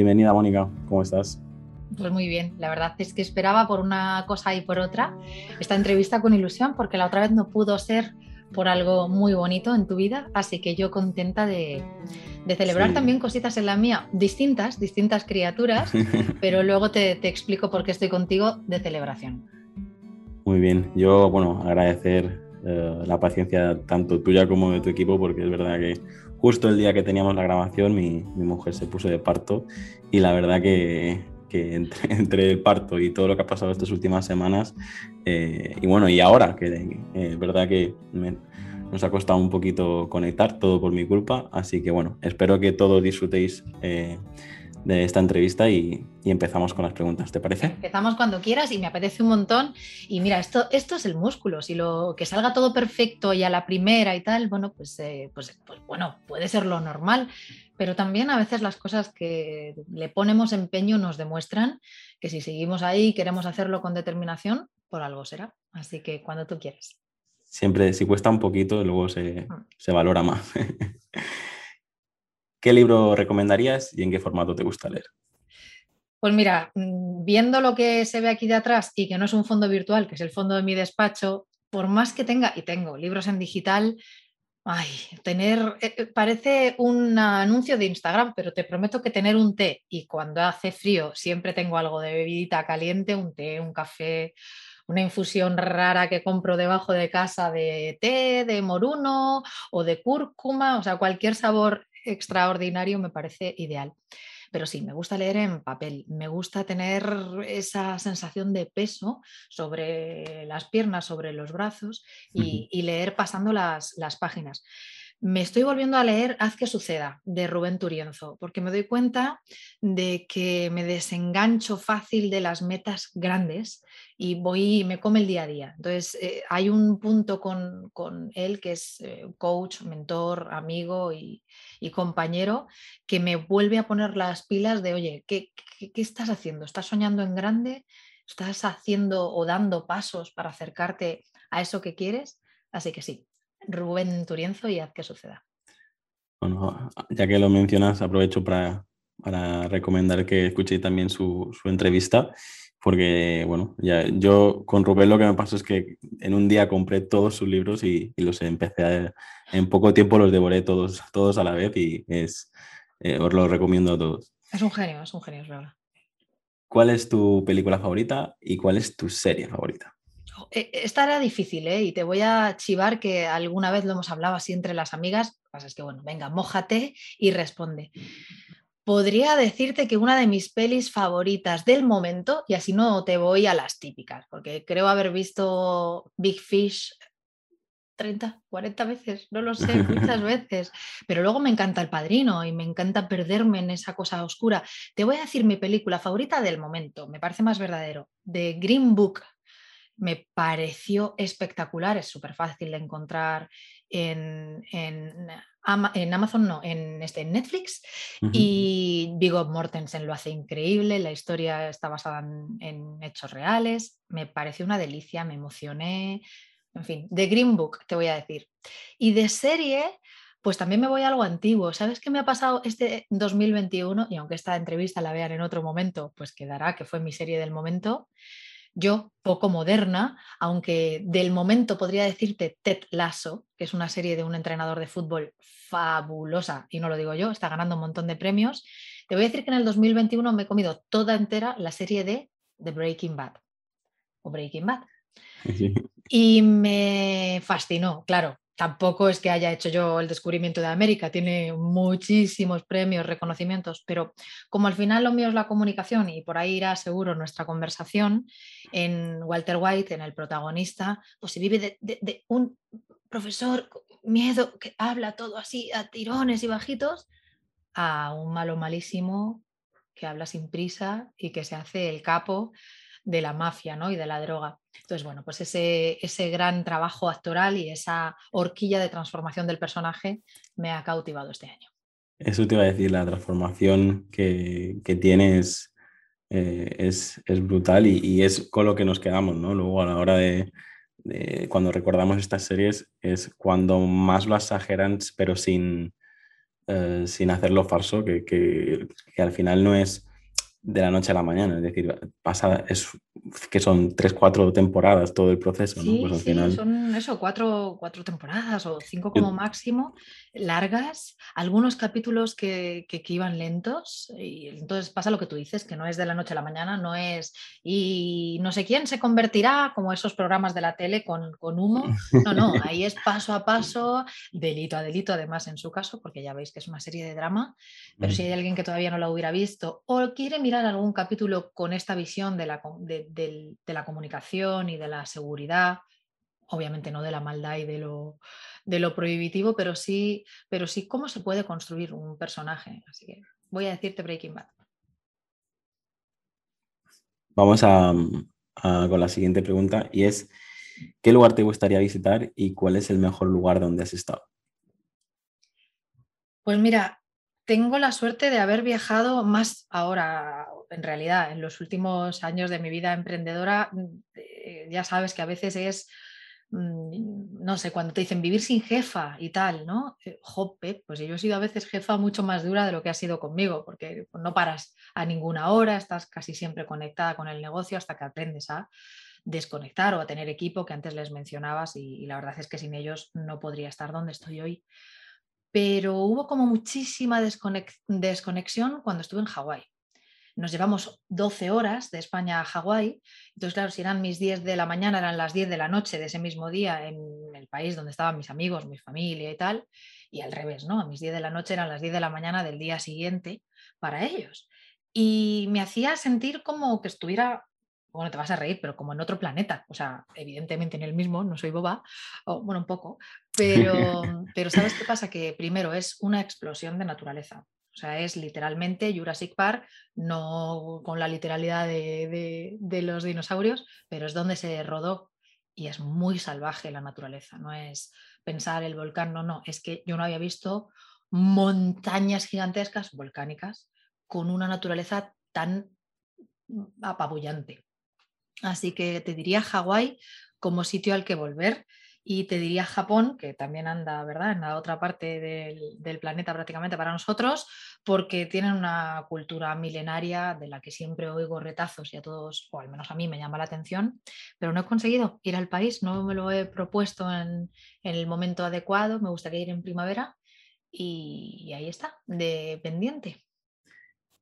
Bienvenida Mónica, ¿cómo estás? Pues muy bien, la verdad es que esperaba por una cosa y por otra esta entrevista con ilusión porque la otra vez no pudo ser por algo muy bonito en tu vida, así que yo contenta de, celebrar también cositas en la mía, distintas, distintas criaturas, pero luego te, explico por qué estoy contigo de celebración. Muy bien, yo, bueno, agradecer eh, la paciencia tanto tuya como de tu equipo, porque es verdad que justo el día que teníamos la grabación mi, mi mujer se puso de parto y la verdad que, que entre, el parto y todo lo que ha pasado estas últimas semanas, eh, y bueno, y ahora, que es eh, verdad que nos ha costado un poquito conectar, todo por mi culpa, así que bueno, espero que todos disfrutéis eh, de esta entrevista y, empezamos con las preguntas, ¿te parece? Empezamos cuando quieras y me apetece un montón. Y mira, esto, esto es el músculo. Si lo que salga todo perfecto y a la primera y tal, bueno, pues, pues, pues, bueno, puede ser lo normal pero también a veces las cosas que le ponemos empeño nos demuestran que si seguimos ahí y queremos hacerlo con determinación, por algo será. Así que cuando tú quieras. Siempre, si cuesta un poquito, luego se, mm. se valora más. ¿Qué libro recomendarías y en qué formato te gusta leer? Pues mira, mm, viendo lo que se ve aquí de atrás y que no es un fondo virtual, que es el fondo de mi despacho, por más que tenga, y tengo libros en digital, Ay, tener, eh, eh, parece un anuncio de Instagram, pero te prometo que tener un té y cuando hace frío siempre tengo algo de bebidita caliente, un té, un café, una infusión rara que compro debajo de casa de té, de moruno o de cúrcuma, o sea, cualquier sabor extraordinario me parece ideal. Pero sí, me gusta leer en papel, me gusta tener esa sensación de peso sobre las piernas, sobre los brazos y, leer pasando las, las páginas me estoy volviendo a leer Haz que suceda de Rubén Turienzo, porque me doy cuenta de que me desengancho fácil de las metas grandes y voy y me come el día a día. Entonces, eh, hay un punto con, él que es eh, coach, mentor, amigo y, compañero que me vuelve a poner las pilas de, oye, ¿qué, qué estás haciendo? ¿Estás soñando en grande? ¿Estás haciendo o dando pasos para acercarte a eso que quieres? Así que sí, Rubén Turienzo y haz que suceda. Bueno, ya que lo mencionas, aprovecho para, recomendar que escuchéis también su, entrevista, porque bueno, ya, yo con Rubén lo que me pasó es que en un día compré todos sus libros y, los empecé a, en poco tiempo los devoré todos, todos a la vez y es, eh, os lo recomiendo a todos. Es un genio, es un genio, es verdad. ¿Cuál es tu película favorita y cuál es tu serie favorita? E, esta era difícil, ¿eh? Y te voy a chivar que alguna vez lo hemos hablado así entre las amigas. Lo que pasa es que, bueno, venga, mójate y responde. Podría decirte que una de mis pelis favoritas del momento, y así no te voy a las típicas, porque creo haber visto Big Fish 30, 40 veces, no lo sé, muchas veces. Pero luego me encanta El Padrino y me encanta perderme en esa cosa oscura. Te voy a decir mi película favorita del momento, me parece más verdadero, de Green Book me pareció espectacular, es súper fácil de encontrar en, en, Amazon, no, en, este, Netflix. Y Viggo Mortensen lo hace increíble, la historia está basada en, hechos reales, me pareció una delicia, me emocioné, en fin, de Green Book te voy a decir. Y de serie, pues también me voy a algo antiguo. ¿Sabes qué me ha pasado este 2021? Y aunque esta entrevista la vean en otro momento, pues quedará que fue mi serie del momento yo, poco moderna, aunque del momento podría decirte Ted Lasso, que es una serie de un entrenador de fútbol fabulosa, y no lo digo yo, está ganando un montón de premios, te voy a decir que en el 2021 me he comido toda entera la serie de The Breaking Bad. O Breaking Bad. Y me fascinó, claro tampoco es que haya hecho yo el descubrimiento de América, tiene muchísimos premios, reconocimientos, pero como al final lo mío es la comunicación y por ahí irá seguro nuestra conversación, en Walter White, en el protagonista, pues se vive de, un profesor miedo que habla todo así a tirones y bajitos, a un malo malísimo que habla sin prisa y que se hace el capo de la mafia ¿no? y de la droga. Entonces, bueno, pues ese, ese gran trabajo actoral y esa horquilla de transformación del personaje me ha cautivado este año. Eso te iba a decir, la transformación que, que tienes eh, es, es, brutal y, y, es con lo que nos quedamos, ¿no? Luego a la hora de, cuando recordamos estas series es cuando más lo exageran, pero sin, eh, sin hacerlo falso, que, que, al final no es de la noche a la mañana, es decir, pasa, es que son tres, cuatro temporadas todo el proceso, sí, ¿no? Pues al sí, final... son eso, cuatro, cuatro, temporadas o cinco como máximo, largas, algunos capítulos que, que, que, iban lentos y entonces pasa lo que tú dices, que no es de la noche a la mañana, no es y no sé quién se convertirá como esos programas de la tele con, con humo, no, no, ahí es paso a paso, delito a delito además en su caso, porque ya veis que es una serie de drama, pero mm. si hay alguien que todavía no la hubiera visto o quiere mirar algún capítulo con esta visión de la, de, de, de la comunicación y de la seguridad, obviamente no de la maldad y de lo, de lo prohibitivo, pero sí, pero sí cómo se puede construir un personaje. Así que voy a decirte Breaking Bad. Vamos a, a, con la siguiente pregunta y es, ¿qué lugar te gustaría visitar y cuál es el mejor lugar donde has estado? Pues mira, tengo la suerte de haber viajado más ahora, en realidad, en los últimos años de mi vida emprendedora. Eh, ya sabes que a veces es Mm, no sé, cuando te dicen vivir sin jefa y tal, ¿no? Eh, jope, pues yo he sido a veces jefa mucho más dura de lo que ha sido conmigo, porque no paras a ninguna hora, estás casi siempre conectada con el negocio hasta que aprendes a desconectar o a tener equipo que antes les mencionabas y la verdad es que sin ellos no podría estar donde estoy hoy. Pero hubo como muchísima desconexión cuando estuve en Hawái nos llevamos 12 horas de España a Hawái. Entonces, claro, si eran mis 10 de la mañana, eran las 10 de la noche de ese mismo día en el país donde estaban mis amigos, mi familia y tal. Y al revés, ¿no? A mis 10 de la noche eran las 10 de la mañana del día siguiente para ellos. Y me hacía sentir como que estuviera bueno, te vas a reír, pero como en otro planeta, o sea, evidentemente en el mismo, no soy boba, o, bueno, un poco, pero, pero ¿sabes qué pasa? Que primero es una explosión de naturaleza. O sea, es literalmente Jurassic Park, no con la literalidad de, de, de, los dinosaurios, pero es donde se rodó y es muy salvaje la naturaleza. No es pensar el volcán, no, no, es que yo no había visto montañas gigantescas volcánicas con una naturaleza tan apabullante. Así que te diría Hawái como sitio al que volver y te diría Japón, que también anda, ¿verdad?, en la otra parte del, planeta prácticamente para nosotros, porque tienen una cultura milenaria de la que siempre oigo retazos y a todos, o al menos a mí me llama la atención, pero no he conseguido ir al país, no me lo he propuesto en, en el momento adecuado, me gustaría ir en primavera y, y ahí está, de pendiente.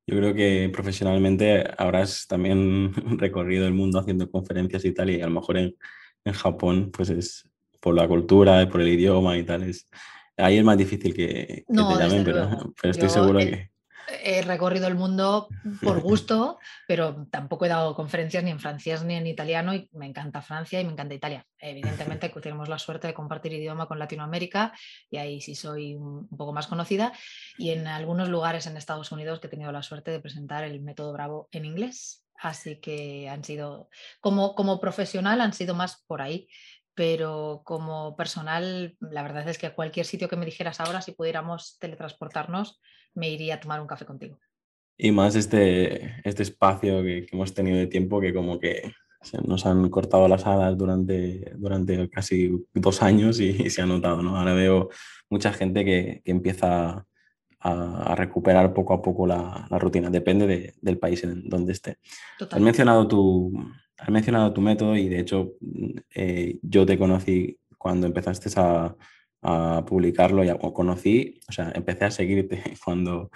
Yo creo que profesionalmente habrás también recorrido el mundo haciendo conferencias y tal, y a lo mejor en, en Japón pues es, por la cultura, por el idioma y tal. Es, ahí es más difícil que, que no, te llamen, pero, pero, estoy Yo seguro que... He recorrido el mundo por gusto, pero tampoco he dado conferencias ni en francés ni en italiano y me encanta Francia y me encanta Italia. Evidentemente tenemos la suerte de compartir idioma con Latinoamérica y ahí sí soy un poco más conocida y en algunos lugares en Estados Unidos que he tenido la suerte de presentar el método Bravo en inglés. Así que han sido, como, como profesional, han sido más por ahí pero como personal, la verdad es que a cualquier sitio que me dijeras ahora, si pudiéramos teletransportarnos, me iría a tomar un café contigo. Y más este, este espacio que, que hemos tenido de tiempo que como que se nos han cortado las alas durante, durante casi dos años y, y, se ha notado, ¿no? Ahora veo mucha gente que, que empieza a, a, recuperar poco a poco la, la rutina, depende de, del país en donde esté. Totalmente. Has mencionado tu, has mencionado tu método y de hecho eh, yo te conocí cuando empezaste a, a publicarlo, ya o conocí, o sea, empecé a seguirte cuando,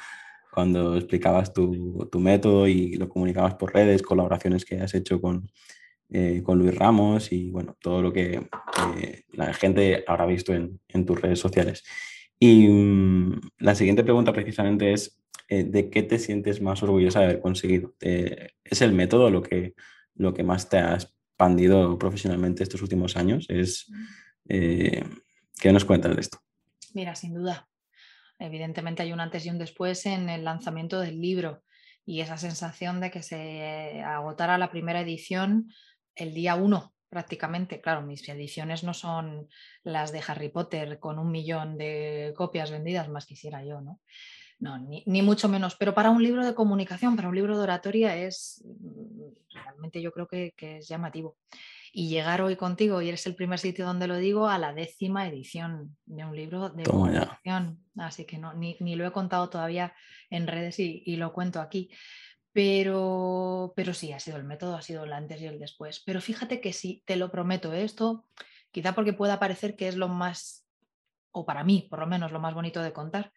cuando explicabas tu, tu, método y lo comunicabas por redes, colaboraciones que has hecho con, eh, con Luis Ramos y bueno, todo lo que eh, la gente habrá visto en, en tus redes sociales. Y um, la siguiente pregunta precisamente es, ¿de qué te sientes más orgullosa de haber conseguido? ¿Es el método lo que, lo que más te ha expandido profesionalmente estos últimos años. Es, eh, ¿Qué nos cuentas de esto? Mira, sin duda. Evidentemente hay un antes y un después en el lanzamiento del libro y esa sensación de que se agotara la primera edición el día uno prácticamente. Claro, mis ediciones no son las de Harry Potter con un millón de copias vendidas, más quisiera yo, ¿no? No, ni, mucho menos. Pero para un libro de comunicación, para un libro de oratoria, es mm, realmente yo creo que, es llamativo. Y llegar hoy contigo, y eres el primer sitio donde lo digo, a la décima edición de un libro de comunicación. Así que no, ni, lo he contado todavía en redes y, y lo cuento aquí. Pero, pero sí, ha sido el método, ha sido el antes y el después. Pero fíjate que sí, te lo prometo, ¿eh? esto quizá porque pueda parecer que es lo más, o para mí por lo menos, lo más bonito de contar.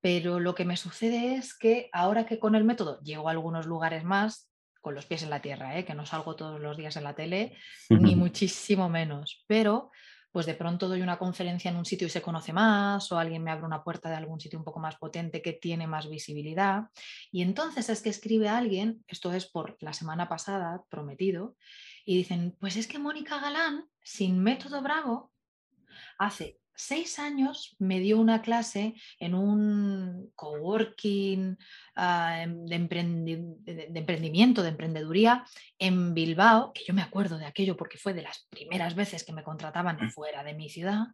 Pero lo que me sucede es que ahora que con el método llego a algunos lugares más, con los pies en la tierra, ¿eh? que no salgo todos los días en la tele, ni muchísimo menos, pero pues de pronto doy una conferencia en un sitio y se conoce más, o alguien me abre una puerta de algún sitio un poco más potente que tiene más visibilidad. Y entonces es que escribe a alguien, esto es por la semana pasada, prometido, y dicen, pues es que Mónica Galán, sin método Bravo, hace seis años me dio una clase en un coworking em, de, emprendimiento, de emprendeduría en Bilbao, que yo me acuerdo de aquello porque fue de las primeras veces que me contrataban mm. fuera de mi ciudad.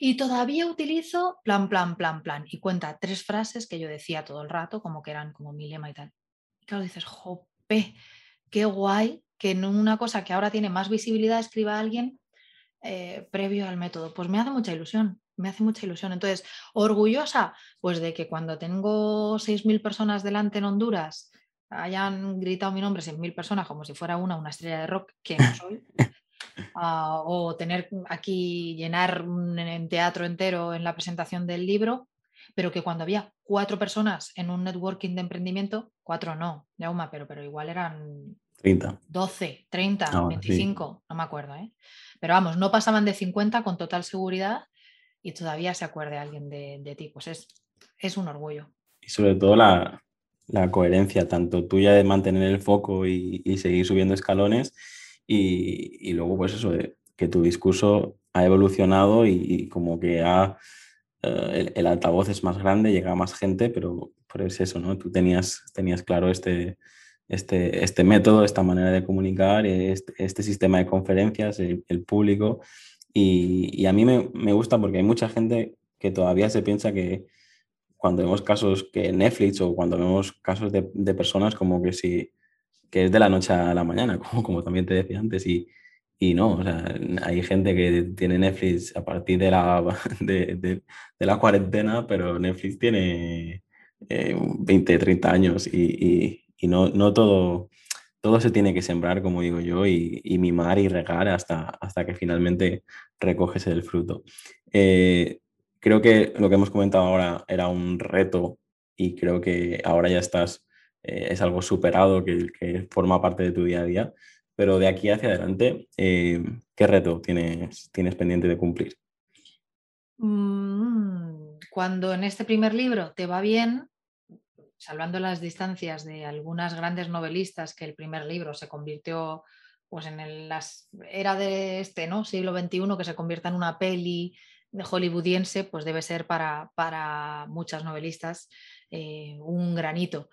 Y todavía utilizo plan, plan, plan, plan. Y cuenta tres frases que yo decía todo el rato, como que eran como mi lema y tal. Y claro, dices, jope, qué guay que en una cosa que ahora tiene más visibilidad escriba alguien eh, previo al método? Pues me hace mucha ilusión, me hace mucha ilusión. Entonces, orgullosa, pues de que cuando tengo 6.000 personas delante en Honduras hayan gritado mi nombre 6.000 personas como si fuera una, una estrella de rock, que no soy. Ah, o tener aquí, llenar un teatro entero en la presentación del libro, pero que cuando había cuatro personas en un networking de emprendimiento, cuatro no, Yauma, pero, pero igual eran 30. 12, 30, 25, no me acuerdo, ¿eh? Pero vamos, no pasaban de 50 con total seguridad y todavía se acuerde alguien de, de ti. Pues es, es un orgullo. Y sobre todo la, coherencia, tanto tuya de mantener el foco y, seguir subiendo escalones, y, luego, pues eso, de que tu discurso ha evolucionado y, como que ha, eh, el, altavoz es más grande, llega a más gente, pero, pero es eso, ¿no? Tú tenías, tenías claro este, este, este método, esta manera de comunicar, este, este sistema de conferencias, el, público. Y, a mí me, me, gusta porque hay mucha gente que todavía se piensa que cuando vemos casos que Netflix o cuando vemos casos de, de personas como que si que es de la noche a la mañana, como, como también te decía antes, y, y no, o sea, hay gente que tiene Netflix a partir de la, de, de, de la cuarentena, pero Netflix tiene eh, 20, 30 años y, y no, no todo, todo se tiene que sembrar, como digo yo, y, mimar y regar hasta, hasta que finalmente recoges el fruto. Eh, creo que lo que hemos comentado ahora era un reto y creo que ahora ya estás, eh, es algo superado que, que, forma parte de tu día a día, pero de aquí hacia adelante, eh, ¿qué reto tienes, tienes pendiente de cumplir? Mm, cuando en este primer libro te va bien, salvando las distancias de algunas grandes novelistas que el primer libro se convirtió pues en el, las, era de este ¿no? siglo XXI que se convierta en una peli hollywoodiense, pues debe ser para, para muchas novelistas eh, un granito.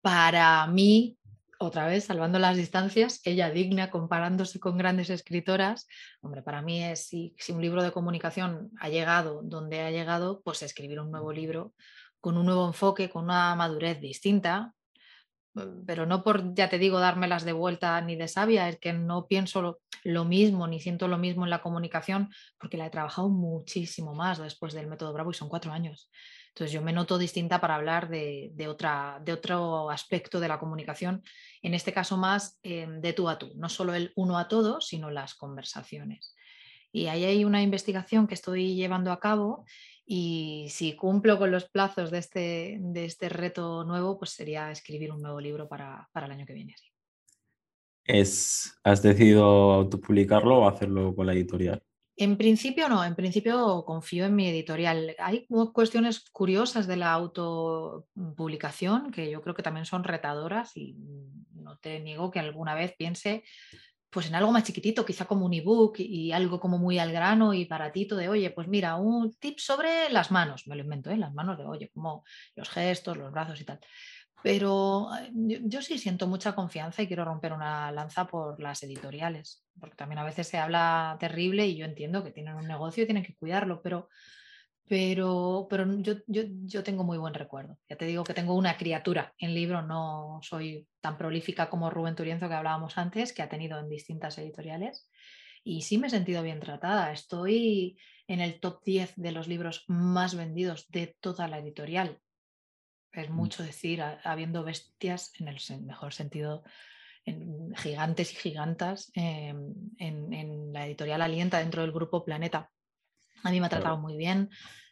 Para mí, otra vez, salvando las distancias, ella digna comparándose con grandes escritoras, hombre, para mí es si, si un libro de comunicación ha llegado donde ha llegado, pues escribir un nuevo libro con un nuevo enfoque, con una madurez distinta, mm, pero no por, ya te digo, dármelas de vuelta ni de sabia, es que no pienso lo, mismo ni siento lo mismo en la comunicación, porque la he trabajado muchísimo más después del método Bravo y son cuatro años. Entonces yo me noto distinta para hablar de, otra, de otro aspecto de la comunicación, en este caso más em, de tú a tú, no solo el uno a todo, sino las conversaciones. Y ahí hay una investigación que estoy llevando a cabo y si cumplo con los plazos de este, de este reto nuevo, pues sería escribir un nuevo libro para, el año que viene. Es, ¿Has decidido autopublicarlo o hacerlo con la editorial? En principio no, en principio confío en mi editorial. Hay cuestiones curiosas de la autopublicación que yo creo que también son retadoras y no te niego que alguna vez piense pues en algo más chiquitito, quizá como un ebook y algo como muy al grano y baratito de, oye, pues mira, un tip sobre las manos, me lo invento, ¿eh? las manos de, oye, como los gestos, los brazos y tal. Pero yo, yo, sí siento mucha confianza y quiero romper una lanza por las editoriales, porque también a veces se habla terrible y yo entiendo que tienen un negocio y tienen que cuidarlo, pero pero, pero yo, yo, yo, tengo muy buen recuerdo. Ya te digo que tengo una criatura en libro, no soy tan prolífica como Rubén Turienzo que hablábamos antes, que ha tenido en distintas editoriales. Y sí me he sentido bien tratada. Estoy en el top 10 de los libros más vendidos de toda la editorial. Es mm. mucho decir, habiendo bestias en el mejor sentido, en gigantes y gigantas em, en, en la editorial Alienta dentro del grupo Planeta a mí me ha tratado muy bien.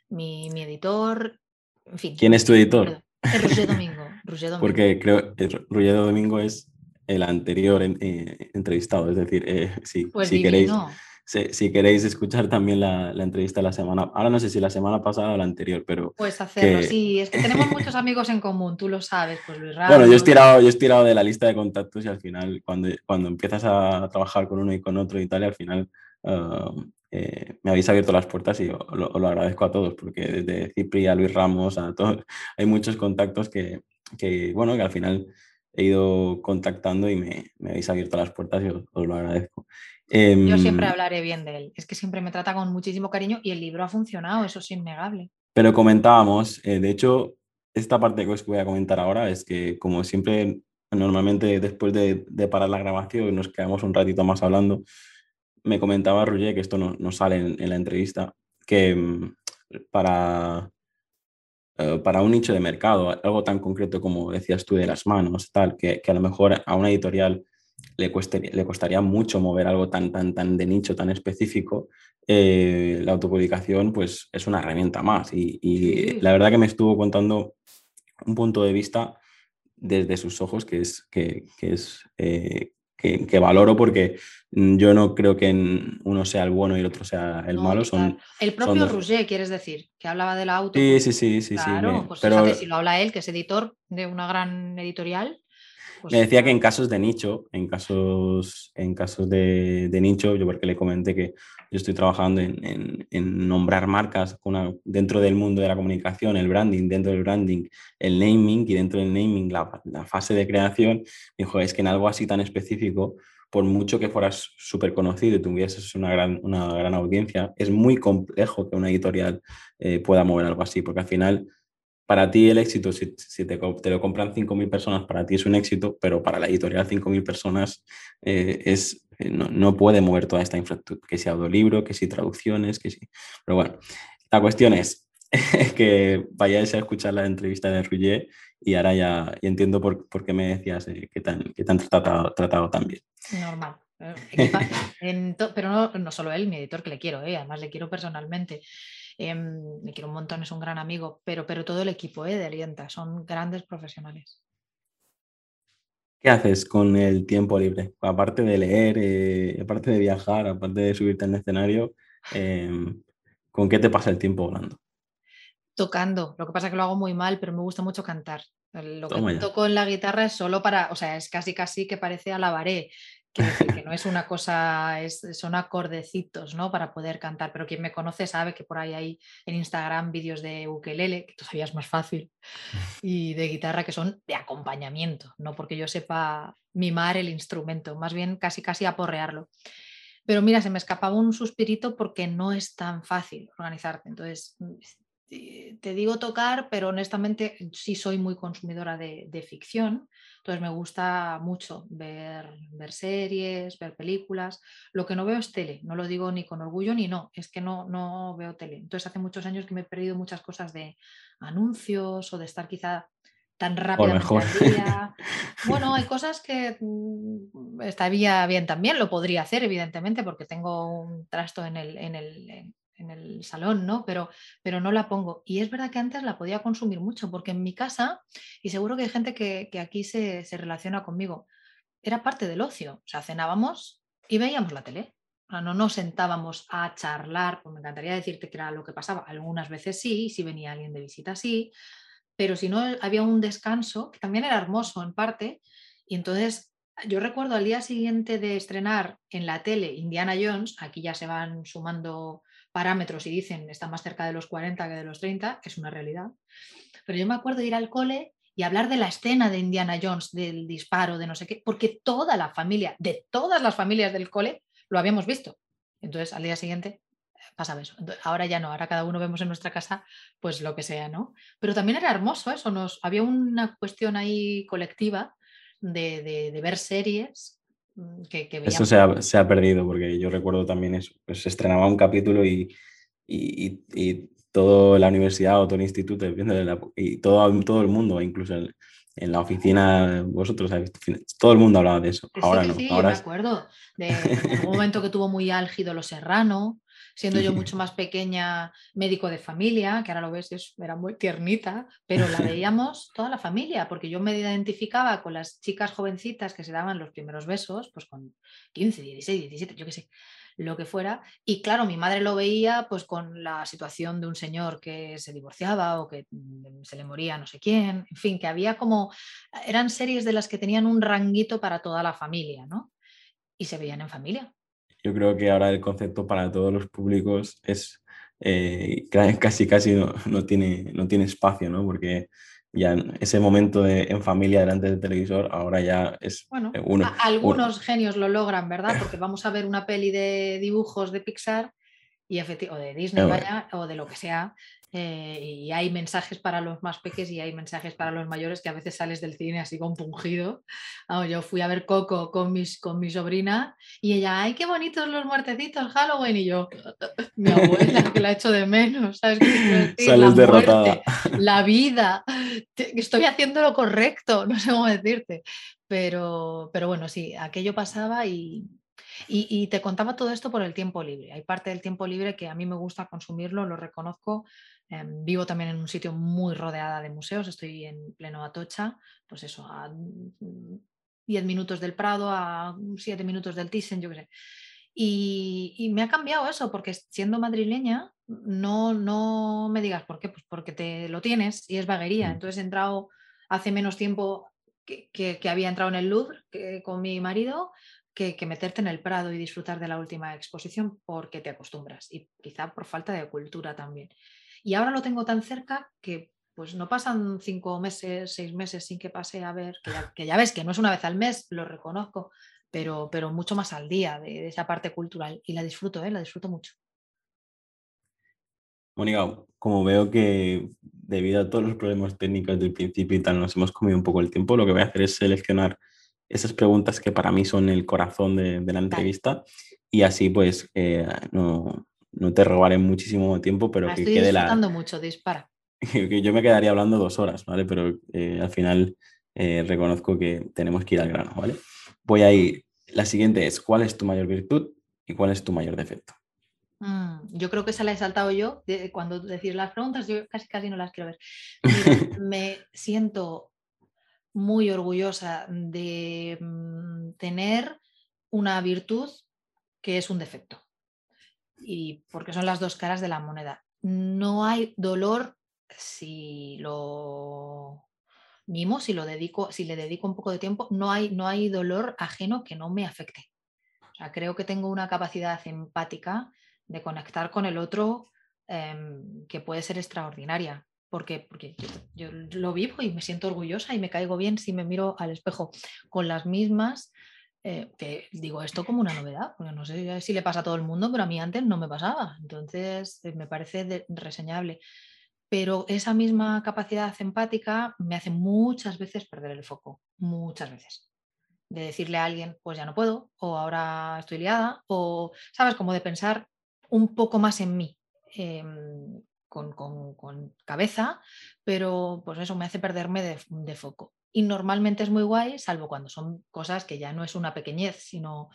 Mi, editor, en fin. ¿Quién es tu editor? Roger Domingo. Domingo. Porque creo que Roger Domingo es el anterior eh, entrevistado, es decir, eh, si, pues si queréis, si, queréis escuchar también la, entrevista la semana, ahora no sé si la semana pasada o la anterior, pero... Pues hacerlo, sí, es que tenemos muchos amigos en común, tú lo sabes, pues Luis Ramos. Bueno, yo he, tirado, yo he tirado de la lista de contactos y al final, cuando, cuando empiezas a trabajar con uno y con otro y tal, y al final ah, eh, me habéis abierto las puertas y os lo, agradezco a todos, porque desde Cipri a Luis Ramos, a todos, hay muchos contactos que, que, bueno, que al final he ido contactando y me, me habéis abierto las puertas y os, lo agradezco. Yo siempre em, hablaré bien de él, es que siempre me trata con muchísimo cariño y el libro ha funcionado, eso es innegable. Pero comentábamos, eh, de hecho, esta parte que os voy a comentar ahora es que como siempre, normalmente después de, de parar la grabación nos quedamos un ratito más hablando, me comentaba Roger, que esto no, sale en, la entrevista, que mm, para, eh, para un nicho de mercado, algo tan concreto como decías tú de las manos, tal, que, a lo mejor a una editorial le, le costaría mucho mover algo tan, tan, tan de nicho, tan específico, eh, la autopublicación pues es una herramienta más. Y, la verdad que me estuvo contando un punto de vista desde sus ojos que es, que, es eh, que, valoro porque mm, yo no creo que uno sea el bueno y el otro sea el malo. Son, el propio Rouget, quieres decir, que hablaba del auto. Sí, sí, sí, sí. Claro, pues fíjate, si lo habla él, que es editor de una gran editorial. Pues me decía que en casos de nicho, en casos, en casos de, de nicho, yo porque le comenté que yo estoy trabajando en, en, nombrar marcas dentro del mundo de la comunicación, el branding, dentro del branding, el naming y dentro del naming la, la fase de creación. Dijo, es que en algo así tan específico, por mucho que fueras súper conocido y tuvieses una gran, una gran audiencia, es muy complejo que una editorial eh, pueda mover algo así, porque al final para ti el éxito, si, te, te, lo compran 5.000 personas, para ti es un éxito, pero para la editorial 5.000 personas eh, es, eh, no, no, puede mover toda esta infraestructura, que si audiolibro, que si traducciones, que si... Pero bueno, la cuestión es que vayáis a escuchar la entrevista de Ruggier y ahora ya entiendo por, por, qué me decías eh, que, tan, que te han tratado, tratado tan bien. Normal. pero no, no, solo él, mi editor, que le quiero, además le quiero personalmente. Em, me quiero un montón, es un gran amigo, pero, pero todo el equipo ¿eh? de Alienta son grandes profesionales. ¿Qué haces con el tiempo libre? Aparte de leer, eh, aparte de viajar, aparte de subirte al escenario, em, ¿con qué te pasa el tiempo volando? Tocando, lo que pasa es que lo hago muy mal, pero me gusta mucho cantar. Lo que toco en la guitarra es solo para, o sea, es casi casi que parece alabaré que no es una cosa, son acordecitos, ¿no? Para poder cantar, pero quien me conoce sabe que por ahí hay en Instagram vídeos de ukelele, que todavía es más fácil, y de guitarra que son de acompañamiento, no porque yo sepa mimar el instrumento, más bien casi casi aporrearlo. Pero mira, se me escapaba un suspirito porque no es tan fácil organizarte. Entonces, te digo tocar, pero honestamente sí soy muy consumidora de, ficción, entonces me gusta mucho ver, ver, series, ver películas. Lo que no veo es tele, no lo digo ni con orgullo ni no, es que no, no veo tele. Entonces hace muchos años que me he perdido muchas cosas de anuncios o de estar quizá tan rápido. Bueno, hay cosas que mm, estaría bien también, lo podría hacer, evidentemente, porque tengo un trasto en el, en el, en el salón, ¿no? Pero, pero no la pongo. Y es verdad que antes la podía consumir mucho, porque en mi casa, y seguro que hay gente que, aquí se, relaciona conmigo, era parte del ocio. O sea, cenábamos y veíamos la tele. no nos sentábamos a charlar, pues me encantaría decirte que era lo que pasaba. Algunas veces sí, si venía alguien de visita sí, pero si no, había un descanso que también era hermoso en parte, y entonces yo recuerdo al día siguiente de estrenar en la tele Indiana Jones, aquí ya se van sumando parámetros y dicen está más cerca de los 40 que de los 30, es una realidad. Pero yo me acuerdo de ir al cole y hablar de la escena de Indiana Jones, del disparo, de no sé qué, porque toda la familia, de todas las familias del cole, lo habíamos visto. Entonces, al día siguiente pasa eso. ahora ya no, ahora cada uno vemos en nuestra casa pues lo que sea, ¿no? Pero también era hermoso eso, nos, había una cuestión ahí colectiva de, ver series mm, que, que Eso se ha, se ha, perdido porque yo recuerdo también eso, pues se estrenaba un capítulo y, y, y, toda la universidad o todo el instituto, y todo, todo el mundo, incluso en la oficina, vosotros, todo el mundo hablaba de eso. Ahora no. Sí, ahora me acuerdo de un momento que tuvo muy álgido Los Serrano, siendo yo mucho más pequeña, médico de familia, que ahora lo ves, era muy tiernita, pero la veíamos toda la familia, porque yo me identificaba con las chicas jovencitas que se daban los primeros besos, pues con 15, 16, 17, yo qué sé, lo que fuera. Y claro, mi madre lo veía pues con la situación de un señor que se divorciaba o que mm, se le moría no sé quién, en fin, que había como, eran series de las que tenían un ranguito para toda la familia, ¿no? Y se veían en familia yo creo que ahora el concepto para todos los públicos es eh, casi casi no, no, tiene, no tiene espacio, ¿no? Porque ya ese momento de, en familia delante del televisor ahora ya es bueno, uno. algunos genios lo logran, ¿verdad? Porque vamos a ver una peli de dibujos de Pixar y o de Disney, vaya, o de lo que sea, eh, y hay mensajes para los más pequeños y hay mensajes para los mayores que a veces sales del cine así compungido. yo fui a ver Coco con, mis, con mi sobrina y ella, ¡ay, qué bonitos los muertecitos Halloween! Y yo, mi abuela, que la hecho de menos, ¿sabes? Sales derrotada. la vida, estoy haciendo lo correcto, no sé cómo decirte. Pero, pero bueno, sí, aquello pasaba y, y, te contaba todo esto por el tiempo libre. Hay parte del tiempo libre que a mí me gusta consumirlo, lo reconozco. Em, vivo también en un sitio muy rodeada de museos, estoy en pleno Atocha, pues eso, a 10 minutos del Prado, a 7 minutos del Thyssen, yo qué sé. Y, me ha cambiado eso, porque siendo madrileña, no, no me digas por qué, pues porque te lo tienes y es vaguería. Mm. Entonces he entrado hace menos tiempo que, que, había entrado en el Louvre con mi marido, que, meterte en el Prado y disfrutar de la última exposición porque te acostumbras y quizá por falta de cultura también. Y ahora lo tengo tan cerca que pues no pasan cinco meses, seis meses sin que pase a ver, que ya, ves que no es una vez al mes, lo reconozco, pero, pero mucho más al día de, esa parte cultural y la disfruto, ¿eh? la disfruto mucho. Mónica, como veo que debido a todos los problemas técnicos del principio y tal, nos hemos comido un poco el tiempo, lo que voy a hacer es seleccionar esas preguntas que para mí son el corazón de, la entrevista y así pues eh, no, no, te robaré muchísimo tiempo, pero que quede la... mucho, dispara. Yo me quedaría hablando dos horas, ¿vale? Pero eh, al final eh, reconozco que tenemos que ir al grano, ¿vale? Voy a ir. La siguiente es, ¿cuál es tu mayor virtud y cuál es tu mayor defecto? Mm, yo creo que esa la he saltado yo. cuando decís las preguntas, yo casi casi no las quiero ver. me siento muy orgullosa de mm, tener una virtud que es un defecto. Y porque son las dos caras de la moneda. No hay dolor si lo mimo, si lo dedico, si le dedico un poco de tiempo, no hay, no hay dolor ajeno que no me afecte. creo que tengo una capacidad empática de conectar con el otro em, que puede ser extraordinaria porque, porque yo, lo vivo y me siento orgullosa y me caigo bien si me miro al espejo con las mismas. Eh, que digo esto como una novedad, porque no sé si le pasa a todo el mundo, pero a mí antes no me pasaba. Entonces eh, me parece reseñable. Pero esa misma capacidad empática me hace muchas veces perder el foco, muchas veces. De decirle a alguien, pues ya no puedo, o ahora estoy liada, o, ¿sabes? Como de pensar un poco más en mí. Em, con, cabeza, pero pues eso me hace perderme de, foco. Y normalmente es muy guay, salvo cuando son cosas que ya no es una pequeñez, sino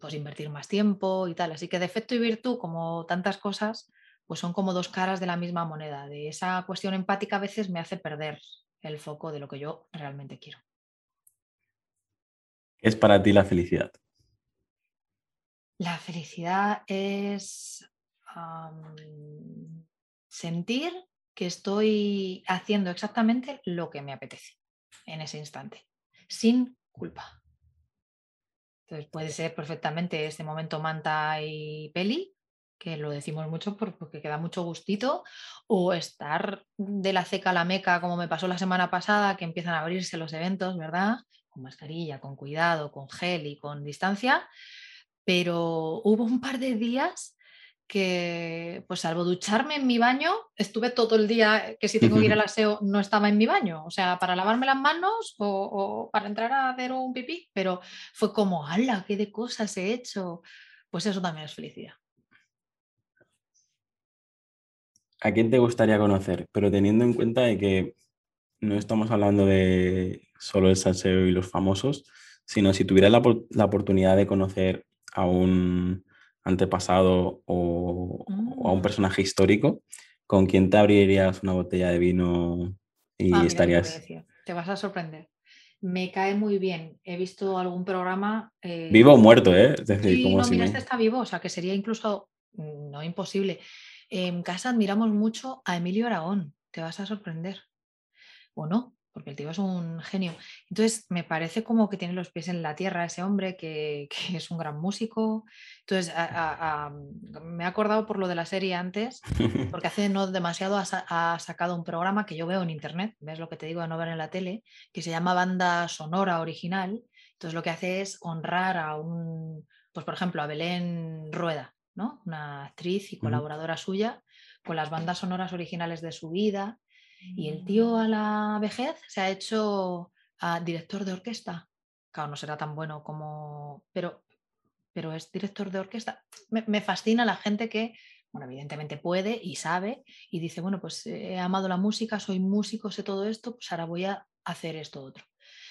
pues invertir más tiempo y tal. Así que defecto y virtud, como tantas cosas, pues son como dos caras de la misma moneda. De esa cuestión empática a veces me hace perder el foco de lo que yo realmente quiero. ¿Qué es para ti la felicidad? La felicidad es sentir que estoy haciendo exactamente lo que me apetece en ese instante, sin culpa. Entonces puede ser perfectamente este momento manta y peli, que lo decimos mucho porque queda mucho gustito, o estar de la ceca a la meca, como me pasó la semana pasada, que empiezan a abrirse los eventos, ¿verdad? Con mascarilla, con cuidado, con gel y con distancia, pero hubo un par de días que, pues salvo ducharme en mi baño, estuve todo el día que si tengo que ir al aseo no estaba en mi baño, o sea, para lavarme las manos o, para entrar a hacer un pipí, pero fue como, ¡hala! ¿Qué de cosas he hecho? Pues eso también es felicidad. ¿A quién te gustaría conocer? Pero teniendo en cuenta de que no estamos hablando de solo el salseo y los famosos, sino si tuvieras la, la oportunidad de conocer a un antepasado o, a un mm. personaje histórico, ¿con quién te abrirías una botella de vino y ah, estarías... Te vas a sorprender. Me cae muy bien. He visto algún programa. Eh, vivo o muerto, ¿eh? sí, no, mira, este está vivo, o sea que sería incluso mm, no imposible. En casa admiramos mucho a Emilio Aragón. Te vas a sorprender. ¿O no? Porque el tío es un genio. Entonces, me parece como que tiene los pies en la tierra ese hombre, que, es un gran músico. Entonces, me he acordado por lo de la serie antes, porque hace no demasiado ha, sacado un programa que yo veo en internet, ves lo que te digo de no ver en la tele, que se llama Banda Sonora Original. Entonces, lo que hace es honrar a un, pues por ejemplo, a Belén Rueda, ¿no? una actriz y colaboradora suya, con las bandas sonoras originales de su vida y el tío a la vejez se ha hecho ah, director de orquesta. Claro, no será tan bueno como, pero, pero es director de orquesta. Me, fascina la gente que, bueno, evidentemente puede y sabe y dice, bueno, pues he amado la música, soy músico, sé todo esto, pues ahora voy a hacer esto otro.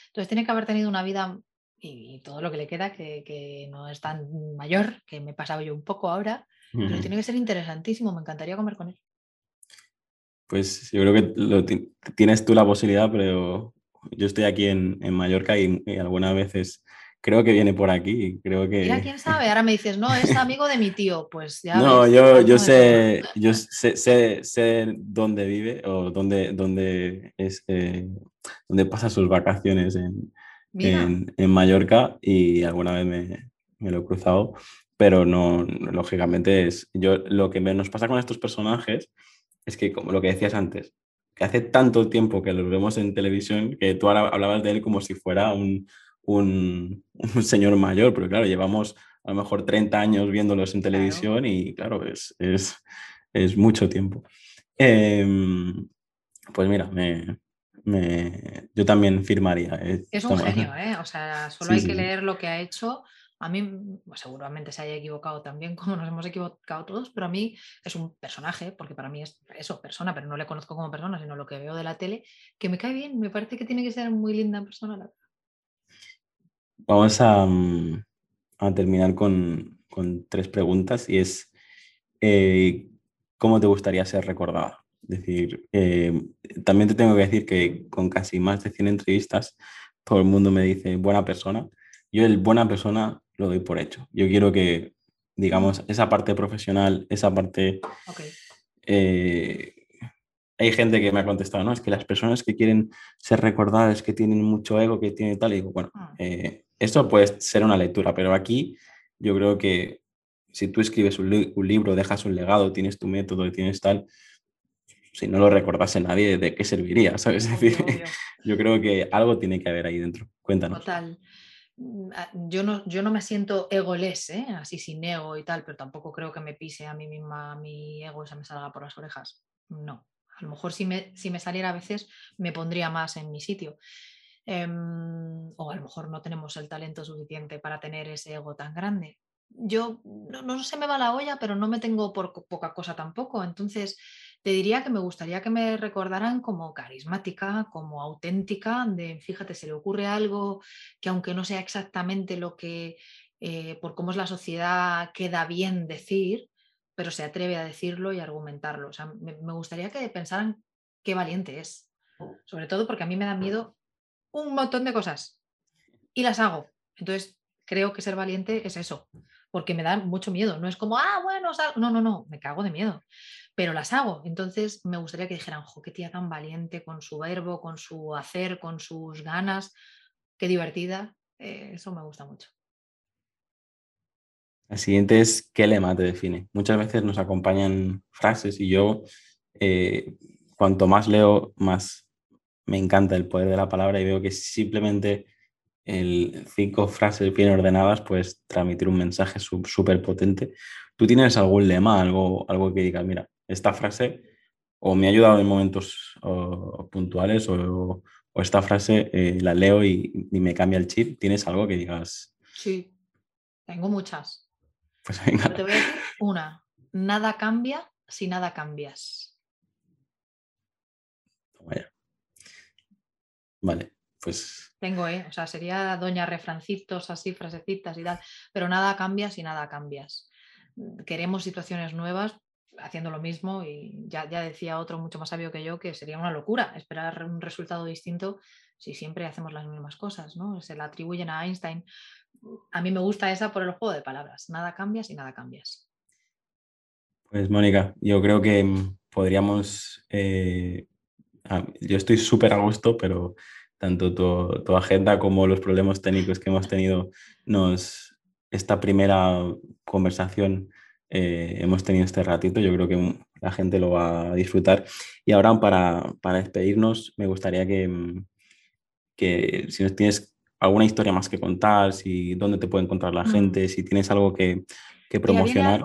Entonces tiene que haber tenido una vida y, todo lo que le queda, que, no es tan mayor, que me he pasado yo un poco ahora, pero tiene que ser interesantísimo, me encantaría comer con él pues yo creo que lo tienes tú la posibilidad, pero yo estoy aquí en, Mallorca y, algunas veces creo que viene por aquí. Creo que... Mira, quién sabe. Ahora me dices, no, es amigo de mi tío. Pues ya. No, yo, yo, sé, yo sé, sé, dónde vive o dónde, dónde, es, eh, dónde pasa sus vacaciones en, en, Mallorca y alguna vez me, me, lo he cruzado. Pero no, lógicamente es. Yo, lo que nos pasa con estos personajes es que, como lo que decías antes, que hace tanto tiempo que lo vemos en televisión que tú ahora hablabas de él como si fuera un, un, señor mayor, pero claro, llevamos a lo mejor 30 años viéndolos en televisión y claro, es, es, es mucho tiempo. Em, pues mira, me, me, yo también firmaría. Eh, es un genio, ¿eh? O sea, solo hay que leer lo que ha hecho a mí pues, seguramente se haya equivocado también, como nos hemos equivocado todos, pero a mí es un personaje, porque para mí es eso, persona, pero no le conozco como persona, sino lo que veo de la tele, que me cae bien, me parece que tiene que ser muy linda persona. Vamos a, mm, terminar con, tres preguntas y es, eh, ¿cómo te gustaría ser recordada? Es decir, eh, también te tengo que decir que con casi más de 100 entrevistas, todo el mundo me dice buena persona. Yo el buena persona lo doy por hecho. Yo quiero que, digamos, esa parte profesional, esa parte... Eh, hay gente que me ha contestado, no, es que las personas que quieren ser recordadas, que tienen mucho ego, que tienen tal, y digo, bueno, ah. eh, eso puede ser una lectura, pero aquí yo creo que si tú escribes un, libro, dejas un legado, tienes tu método, tienes tal, si no lo recordase nadie, ¿de qué serviría? ¿Sabes? Es decir, yo creo que algo tiene que haber ahí dentro. Cuéntanos. Total. Mm, ah, yo no, yo no me siento egoless, ¿eh? así sin ego y tal, pero tampoco creo que me pise a mí misma mi ego y se me salga por las orejas. No, a lo mejor si me, si me saliera a veces me pondría más en mi sitio. Em, o a lo mejor no tenemos el talento suficiente para tener ese ego tan grande. Yo no, no se me va la olla, pero no me tengo por poca cosa tampoco. Entonces, te diría que me gustaría que me recordaran como carismática, como auténtica, de fíjate, se le ocurre algo que aunque no sea exactamente lo que, eh, por cómo es la sociedad, queda bien decir, pero se atreve a decirlo y argumentarlo. O sea, me, me gustaría que pensaran qué valiente es, sobre todo porque a mí me da miedo un montón de cosas y las hago. Entonces, creo que ser valiente es eso, porque me da mucho miedo. No es como, ah, bueno, no, no, no, me cago de miedo pero las hago. Entonces me gustaría que dijeran, jo, qué tía tan valiente con su verbo, con su hacer, con sus ganas, qué divertida. Eh, eso me gusta mucho. La siguiente es, ¿qué lema te define? Muchas veces nos acompañan frases y yo, eh, cuanto más leo, más me encanta el poder de la palabra y veo que simplemente el cinco frases bien ordenadas puedes transmitir un mensaje súper potente. ¿Tú tienes algún lema, algo, algo que digas, mira, esta frase o me ha ayudado en momentos puntuales o, esta frase eh, la leo y, y me cambia el chip? ¿Tienes algo que digas? Sí, tengo muchas. Pues venga. Te voy a decir una. Nada cambia si nada cambias. Vale, pues. Tengo, ¿eh? O sea, sería doña refrancitos, así, frasecitas y tal. Pero nada cambia si nada cambias. Queremos situaciones nuevas haciendo lo mismo y ya, decía otro mucho más sabio que yo que sería una locura esperar un resultado distinto si siempre hacemos las mismas cosas, ¿no? Se la atribuyen a Einstein, a mí me gusta esa por el juego de palabras. Nada cambias y nada cambias. Pues Mónica, yo creo que mm, podríamos, eh, yo estoy súper a gusto, pero tanto tu, agenda como los problemas técnicos que hemos tenido, nos, esta primera conversación eh, hemos tenido este ratito, yo creo que la gente lo va a disfrutar. Y ahora para, para despedirnos, me gustaría que, mm, que si nos tienes alguna historia más que contar, si dónde te puede encontrar la mm. gente, si tienes algo que, que promocionar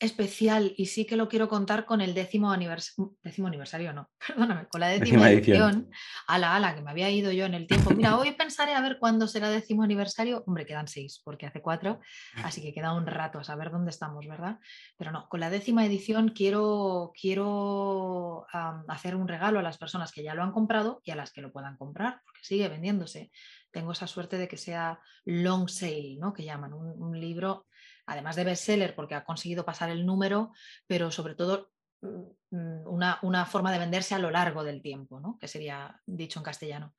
especial y sí que lo quiero contar con el décimo, aniversario, décimo aniversario, no, perdóname, con la décima, edición, a la ala que me había ido yo en el tiempo. Mira, hoy pensaré a ver cuándo será décimo aniversario. Hombre, quedan seis, porque hace cuatro, así que queda un rato a saber dónde estamos, ¿verdad? Pero no, con la décima edición quiero, quiero hacer un regalo a las personas que ya lo han comprado y a las que lo puedan comprar, porque sigue vendiéndose. Tengo esa suerte de que sea long sale, ¿no? Que llaman, un libro además de bestseller porque ha conseguido pasar el número, pero sobre todo mm, mm, una, forma de venderse a lo largo del tiempo, ¿no? que sería dicho en castellano.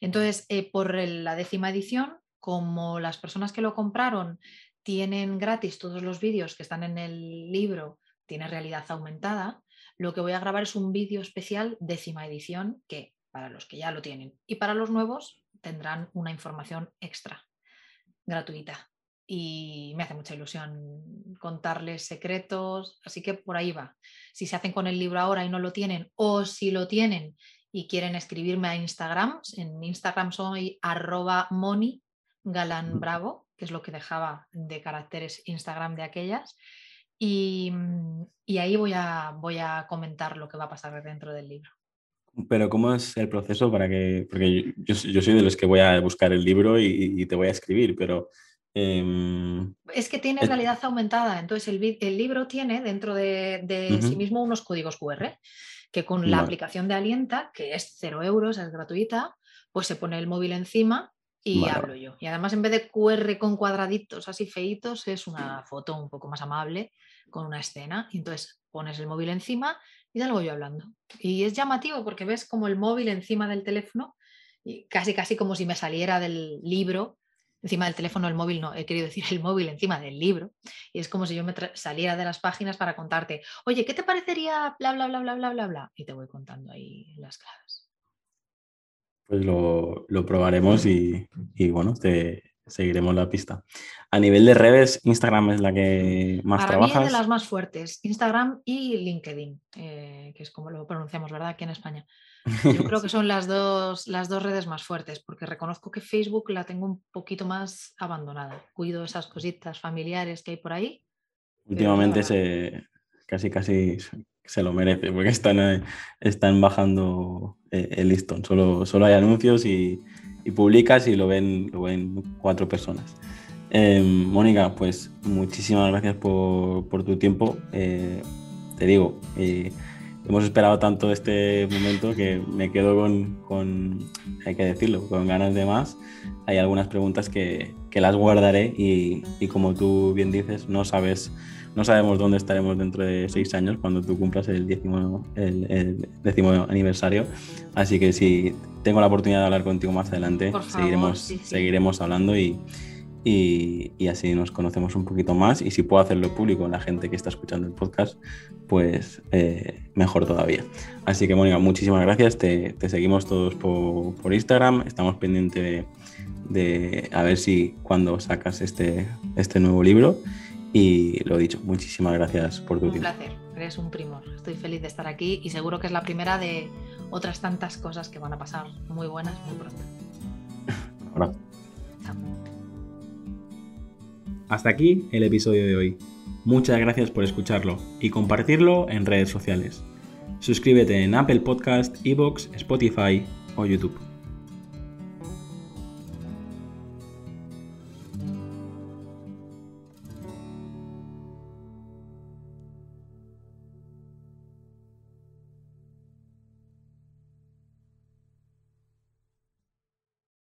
Entonces, eh, por la décima edición, como las personas que lo compraron tienen gratis todos los vídeos que están en el libro, tiene realidad aumentada, lo que voy a grabar es un vídeo especial décima edición que para los que ya lo tienen y para los nuevos tendrán una información extra gratuita y me hace mucha ilusión contarles secretos, así que por ahí va. Si se hacen con el libro ahora y no lo tienen, o si lo tienen y quieren escribirme a Instagram, en Instagram soy arroba moni galán bravo, que es lo que dejaba de caracteres Instagram de aquellas, y, ahí voy a, voy a comentar lo que va a pasar dentro del libro. Pero ¿cómo es el proceso para que, porque yo, soy de los que voy a buscar el libro y te voy a escribir, pero Em, es que tiene realidad aumentada, entonces el, el libro tiene dentro de, sí mismo unos códigos QR que con la aplicación de Alienta, que es cero euros, es gratuita, pues se pone el móvil encima y hablo yo. Y además en vez de QR con cuadraditos así feitos, es una foto un poco más amable con una escena. Y entonces pones el móvil encima y salgo yo hablando. Y es llamativo porque ves como el móvil encima del teléfono, y casi casi como si me saliera del libro encima del teléfono, el móvil no, he querido decir el móvil encima del libro. Y es como si yo me saliera de las páginas para contarte, oye, ¿qué te parecería bla, bla, bla, bla, bla, bla, bla? Y te voy contando ahí las claves. Pues lo, probaremos y, bueno, te seguiremos la pista. A nivel de redes, Instagram es la que más Para trabajas. Mí es de las más fuertes, Instagram y LinkedIn, eh, que es como lo pronunciamos, ¿verdad? Aquí en España. Yo creo que son las dos, las dos redes más fuertes, porque reconozco que Facebook la tengo un poquito más abandonada. Cuido esas cositas familiares que hay por ahí. Últimamente se, casi casi se lo merece, porque están, están bajando eh, el listón. Solo, solo hay anuncios y, publicas y lo ven, lo ven cuatro personas. Em, Mónica, pues muchísimas gracias por, tu tiempo. Eh, te digo, hemos esperado tanto este momento que me quedo con, hay que decirlo, con ganas de más. Hay algunas preguntas que, que las guardaré y, y, como tú bien dices, no sabes, no sabemos dónde estaremos dentro de seis años cuando tú cumplas el décimo, el, décimo aniversario. Así que si tengo la oportunidad de hablar contigo más adelante, seguiremos, seguiremos hablando y, y, así nos conocemos un poquito más. Y si puedo hacerlo público en la gente que está escuchando el podcast, pues eh, mejor todavía. Así que Mónica, muchísimas gracias, te, seguimos todos por, Instagram, estamos pendientes de, a ver si cuando sacas este, este nuevo libro y lo dicho, muchísimas gracias por tu un tiempo. Un placer, eres un primor, estoy feliz de estar aquí y seguro que es la primera de otras tantas cosas que van a pasar muy buenas muy pronto. Ahora. Hasta aquí el episodio de hoy. Muchas gracias por escucharlo y compartirlo en redes sociales. Suscríbete en Apple Podcast, Evox, Spotify o YouTube.